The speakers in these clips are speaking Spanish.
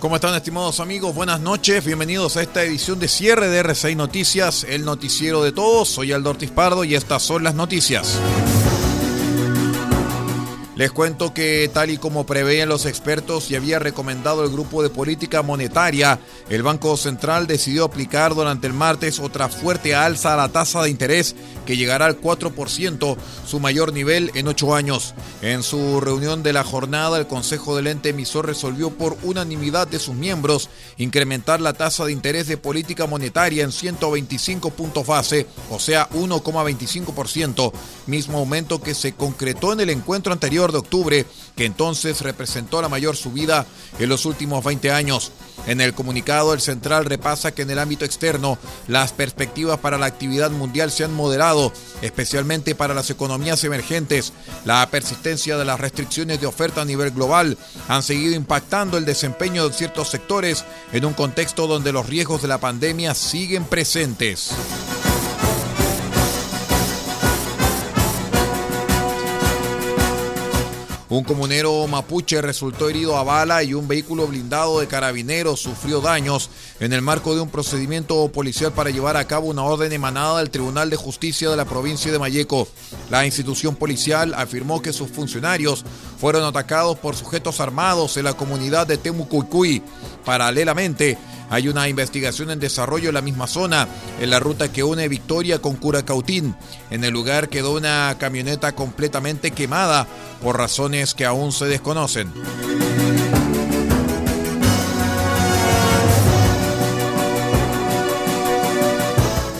¿Cómo están estimados amigos? Buenas noches, bienvenidos a esta edición de cierre de R6 Noticias, el noticiero de todos. Soy Aldo Ortiz Pardo y estas son las noticias. Les cuento que tal y como preveían los expertos y había recomendado el grupo de política monetaria, el Banco Central decidió aplicar durante el martes otra fuerte alza a la tasa de interés que llegará al 4%, su mayor nivel en ocho años. En su reunión de la jornada, el Consejo del ente emisor resolvió por unanimidad de sus miembros incrementar la tasa de interés de política monetaria en 125 puntos base, o sea 1,25%, mismo aumento que se concretó en el encuentro anterior de octubre, que entonces representó la mayor subida en los últimos 20 años. En el comunicado, el central repasa que en el ámbito externo las perspectivas para la actividad mundial se han moderado, especialmente para las economías emergentes. La persistencia de las restricciones de oferta a nivel global han seguido impactando el desempeño de ciertos sectores en un contexto donde los riesgos de la pandemia siguen presentes. Un comunero mapuche resultó herido a bala y un vehículo blindado de carabineros sufrió daños en el marco de un procedimiento policial para llevar a cabo una orden emanada del Tribunal de Justicia de la provincia de Mayeco. La institución policial afirmó que sus funcionarios fueron atacados por sujetos armados en la comunidad de Temucuicuy. Paralelamente, hay una investigación en desarrollo en la misma zona, en la ruta que une Victoria con Curacautín. En el lugar quedó una camioneta completamente quemada por razones que aún se desconocen.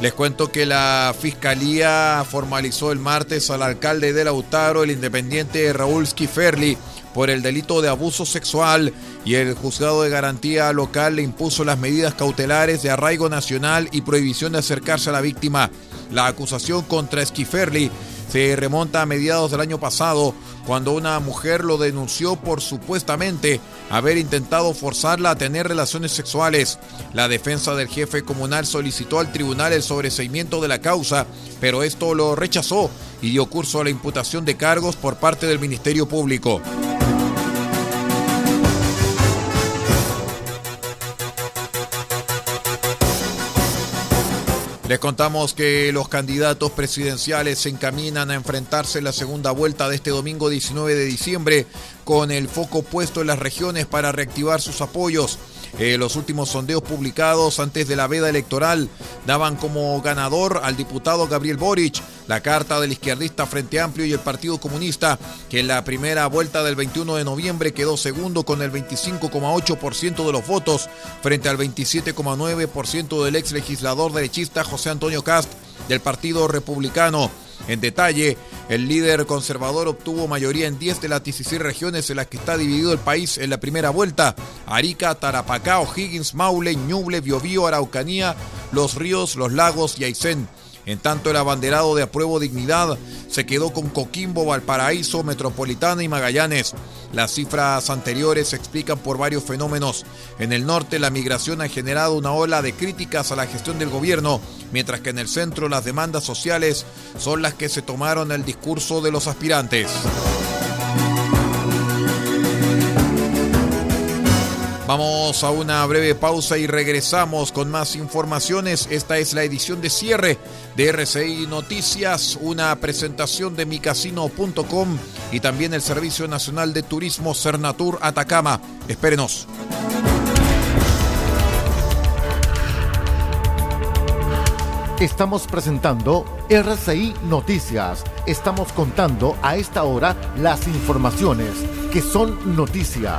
Les cuento que la Fiscalía formalizó el martes al alcalde de Lautaro, el independiente Raúl Schiferli, por el delito de abuso sexual y el juzgado de garantía local le impuso las medidas cautelares de arraigo nacional y prohibición de acercarse a la víctima. La acusación contra Esquiferli se remonta a mediados del año pasado, cuando una mujer lo denunció por supuestamente haber intentado forzarla a tener relaciones sexuales. La defensa del jefe comunal solicitó al tribunal el sobreseimiento de la causa, pero esto lo rechazó y dio curso a la imputación de cargos por parte del Ministerio Público. Les contamos que los candidatos presidenciales se encaminan a enfrentarse en la segunda vuelta de este domingo 19 de diciembre con el foco puesto en las regiones para reactivar sus apoyos. Eh, los últimos sondeos publicados antes de la veda electoral daban como ganador al diputado Gabriel Boric, la carta del izquierdista Frente Amplio y el Partido Comunista, que en la primera vuelta del 21 de noviembre quedó segundo con el 25,8% de los votos frente al 27,9% del ex legislador derechista José Antonio Cast del Partido Republicano. En detalle, el líder conservador obtuvo mayoría en 10 de las 16 regiones en las que está dividido el país en la primera vuelta. Arica, Tarapacá, O'Higgins, Maule, Ñuble, Biobío, Araucanía, Los Ríos, Los Lagos y Aysén. En tanto, el abanderado de Apruebo Dignidad se quedó con Coquimbo, Valparaíso, Metropolitana y Magallanes. Las cifras anteriores se explican por varios fenómenos. En el norte, la migración ha generado una ola de críticas a la gestión del gobierno, mientras que en el centro las demandas sociales son las que se tomaron el discurso de los aspirantes. Vamos a una breve pausa y regresamos con más informaciones. Esta es la edición de cierre de RCI Noticias, una presentación de micasino.com y también el Servicio Nacional de Turismo Cernatur Atacama. Espérenos. Estamos presentando RCI Noticias. Estamos contando a esta hora las informaciones que son noticia.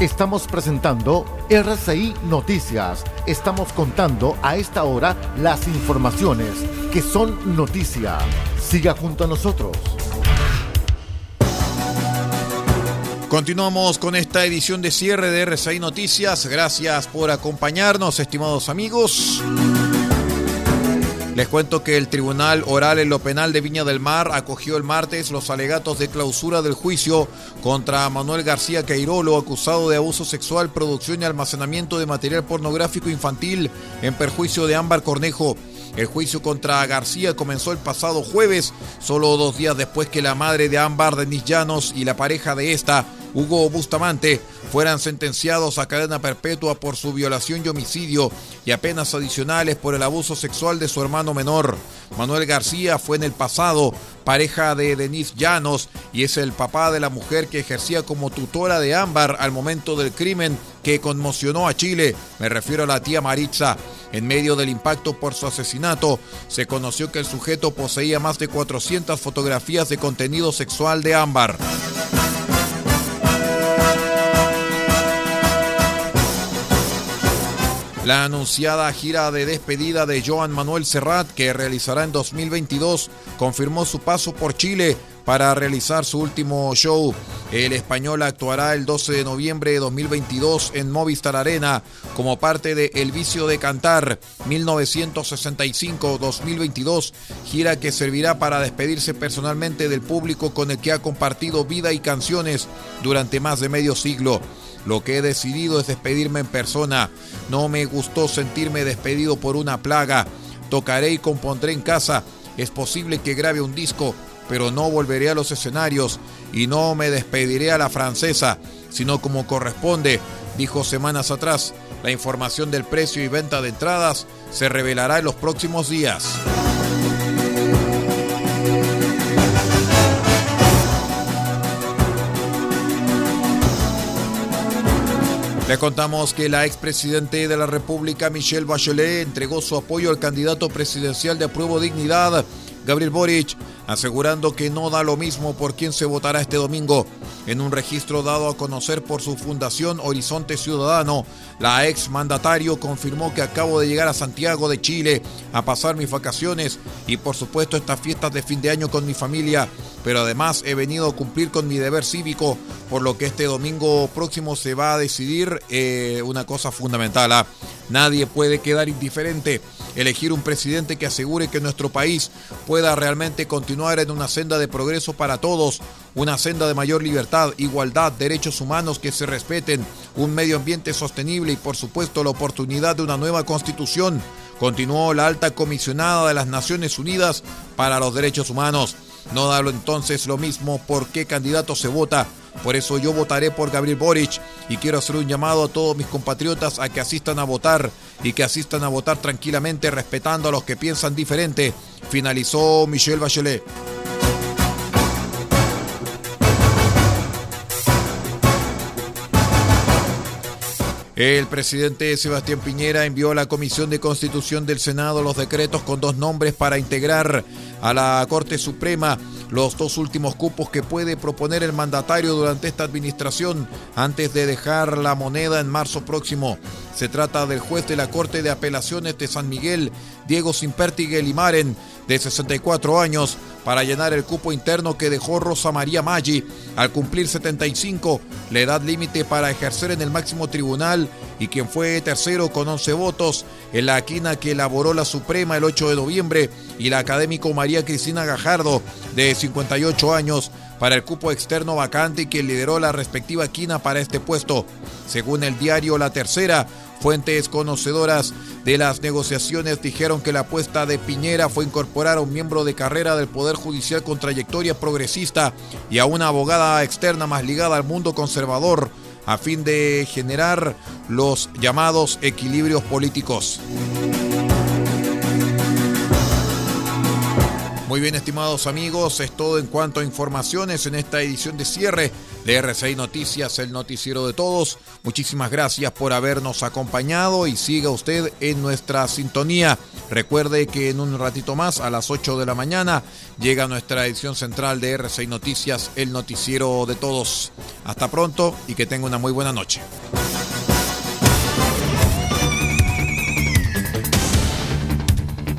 Estamos presentando RCI Noticias. Estamos contando a esta hora las informaciones que son noticia. Siga junto a nosotros. Continuamos con esta edición de cierre de RCI Noticias. Gracias por acompañarnos, estimados amigos. Les cuento que el Tribunal Oral en lo Penal de Viña del Mar acogió el martes los alegatos de clausura del juicio contra Manuel García Queirolo, acusado de abuso sexual, producción y almacenamiento de material pornográfico infantil en perjuicio de Ámbar Cornejo. El juicio contra García comenzó el pasado jueves, solo dos días después que la madre de Ámbar, Denis Llanos, y la pareja de esta, Hugo Bustamante, fueran sentenciados a cadena perpetua por su violación y homicidio y a penas adicionales por el abuso sexual de su hermano menor. Manuel García fue en el pasado pareja de Denis Llanos y es el papá de la mujer que ejercía como tutora de Ámbar al momento del crimen que conmocionó a Chile. Me refiero a la tía Maritza. En medio del impacto por su asesinato, se conoció que el sujeto poseía más de 400 fotografías de contenido sexual de Ámbar. La anunciada gira de despedida de Joan Manuel Serrat, que realizará en 2022, confirmó su paso por Chile para realizar su último show. El español actuará el 12 de noviembre de 2022 en Movistar Arena como parte de El Vicio de Cantar 1965-2022, gira que servirá para despedirse personalmente del público con el que ha compartido vida y canciones durante más de medio siglo. Lo que he decidido es despedirme en persona. No me gustó sentirme despedido por una plaga. Tocaré y compondré en casa. Es posible que grabe un disco, pero no volveré a los escenarios y no me despediré a la francesa, sino como corresponde, dijo semanas atrás. La información del precio y venta de entradas se revelará en los próximos días. Le contamos que la expresidente de la República, Michelle Bachelet, entregó su apoyo al candidato presidencial de Apruebo Dignidad, Gabriel Boric, asegurando que no da lo mismo por quién se votará este domingo. En un registro dado a conocer por su fundación Horizonte Ciudadano, la ex mandatario confirmó que acabo de llegar a Santiago de Chile a pasar mis vacaciones y por supuesto estas fiestas de fin de año con mi familia, pero además he venido a cumplir con mi deber cívico, por lo que este domingo próximo se va a decidir eh, una cosa fundamental. ¿ah? Nadie puede quedar indiferente. Elegir un presidente que asegure que nuestro país pueda realmente continuar en una senda de progreso para todos, una senda de mayor libertad, igualdad, derechos humanos que se respeten, un medio ambiente sostenible y por supuesto la oportunidad de una nueva constitución. Continuó la alta comisionada de las Naciones Unidas para los Derechos Humanos. No da entonces lo mismo por qué candidato se vota. Por eso yo votaré por Gabriel Boric y quiero hacer un llamado a todos mis compatriotas a que asistan a votar y que asistan a votar tranquilamente respetando a los que piensan diferente. Finalizó Michelle Bachelet. El presidente Sebastián Piñera envió a la Comisión de Constitución del Senado los decretos con dos nombres para integrar a la Corte Suprema los dos últimos cupos que puede proponer el mandatario durante esta administración antes de dejar la moneda en marzo próximo. Se trata del juez de la Corte de Apelaciones de San Miguel, Diego Simperti Limaren, de 64 años, para llenar el cupo interno que dejó Rosa María Maggi al cumplir 75, la edad límite para ejercer en el máximo tribunal y quien fue tercero con 11 votos en la quina que elaboró la Suprema el 8 de noviembre y la académico María Cristina Gajardo de 58 años para el cupo externo vacante y que lideró la respectiva quina para este puesto. Según el diario La Tercera, Fuentes conocedoras de las negociaciones dijeron que la apuesta de Piñera fue incorporar a un miembro de carrera del Poder Judicial con trayectoria progresista y a una abogada externa más ligada al mundo conservador a fin de generar los llamados equilibrios políticos. Muy bien, estimados amigos, es todo en cuanto a informaciones en esta edición de cierre de RCI Noticias, el noticiero de todos. Muchísimas gracias por habernos acompañado y siga usted en nuestra sintonía. Recuerde que en un ratito más, a las 8 de la mañana, llega nuestra edición central de RCI Noticias, el noticiero de todos. Hasta pronto y que tenga una muy buena noche.